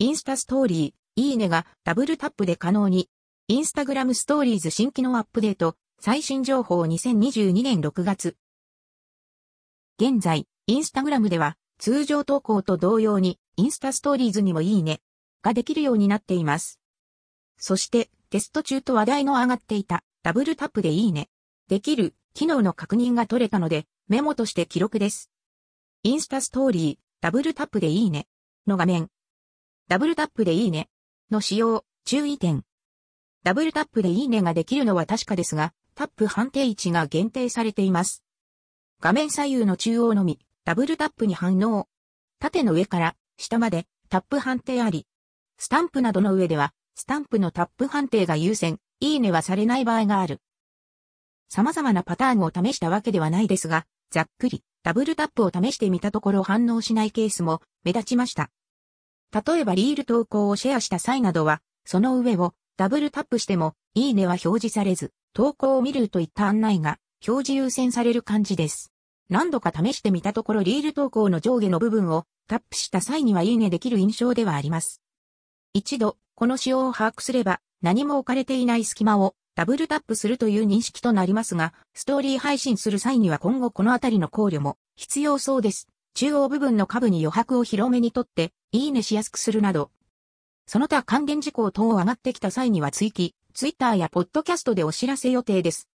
インスタストーリー、いいねがダブルタップで可能に。インスタグラムストーリーズ新機能アップデート、最新情報2022年6月。現在、インスタグラムでは通常投稿と同様にインスタストーリーズにもいいねができるようになっています。そしてテスト中と話題の上がっていたダブルタップでいいねできる機能の確認が取れたのでメモとして記録です。インスタストーリーダブルタップでいいねの画面。ダブルタップでいいねの使用注意点。ダブルタップでいいねができるのは確かですが、タップ判定位置が限定されています。画面左右の中央のみ、ダブルタップに反応。縦の上から下までタップ判定あり。スタンプなどの上では、スタンプのタップ判定が優先、いいねはされない場合がある。様々なパターンを試したわけではないですが、ざっくりダブルタップを試してみたところ反応しないケースも目立ちました。例えばリール投稿をシェアした際などは、その上をダブルタップしても、いいねは表示されず、投稿を見るといった案内が表示優先される感じです。何度か試してみたところリール投稿の上下の部分をタップした際にはいいねできる印象ではあります。一度、この仕様を把握すれば、何も置かれていない隙間をダブルタップするという認識となりますが、ストーリー配信する際には今後このあたりの考慮も必要そうです。中央部分の下部に余白を広めにとって、いいねしやすくするなど、その他還元事項等を上がってきた際には追記、ツイッターやポッドキャストでお知らせ予定です。